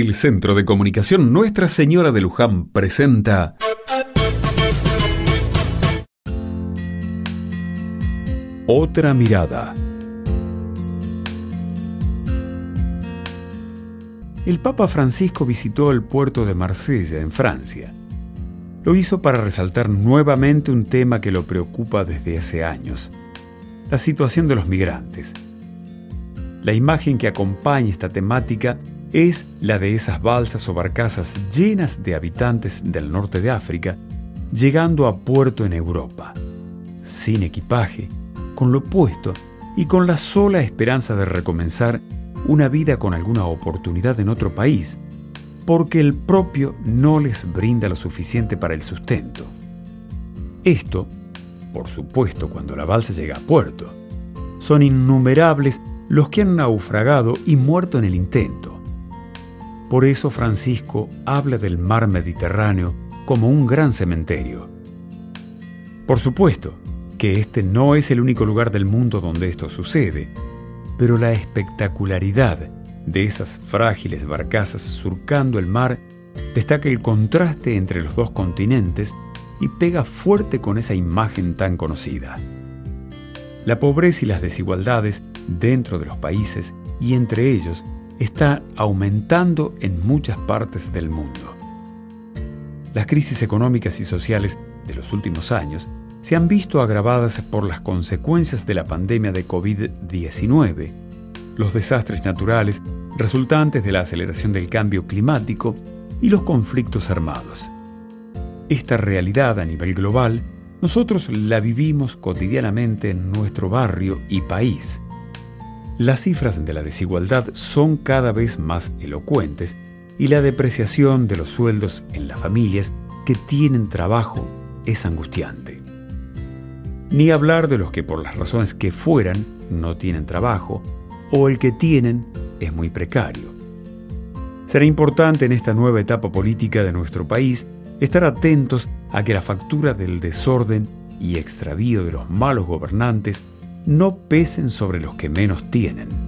El Centro de Comunicación Nuestra Señora de Luján presenta Otra mirada. El Papa Francisco visitó el puerto de Marsella, en Francia. Lo hizo para resaltar nuevamente un tema que lo preocupa desde hace años, la situación de los migrantes. La imagen que acompaña esta temática es la de esas balsas o barcazas llenas de habitantes del norte de África llegando a puerto en Europa, sin equipaje, con lo puesto y con la sola esperanza de recomenzar una vida con alguna oportunidad en otro país, porque el propio no les brinda lo suficiente para el sustento. Esto, por supuesto, cuando la balsa llega a puerto. Son innumerables los que han naufragado y muerto en el intento. Por eso Francisco habla del mar Mediterráneo como un gran cementerio. Por supuesto que este no es el único lugar del mundo donde esto sucede, pero la espectacularidad de esas frágiles barcazas surcando el mar destaca el contraste entre los dos continentes y pega fuerte con esa imagen tan conocida. La pobreza y las desigualdades dentro de los países y entre ellos está aumentando en muchas partes del mundo. Las crisis económicas y sociales de los últimos años se han visto agravadas por las consecuencias de la pandemia de COVID-19, los desastres naturales resultantes de la aceleración del cambio climático y los conflictos armados. Esta realidad a nivel global, nosotros la vivimos cotidianamente en nuestro barrio y país. Las cifras de la desigualdad son cada vez más elocuentes y la depreciación de los sueldos en las familias que tienen trabajo es angustiante. Ni hablar de los que por las razones que fueran no tienen trabajo o el que tienen es muy precario. Será importante en esta nueva etapa política de nuestro país estar atentos a que la factura del desorden y extravío de los malos gobernantes no pesen sobre los que menos tienen.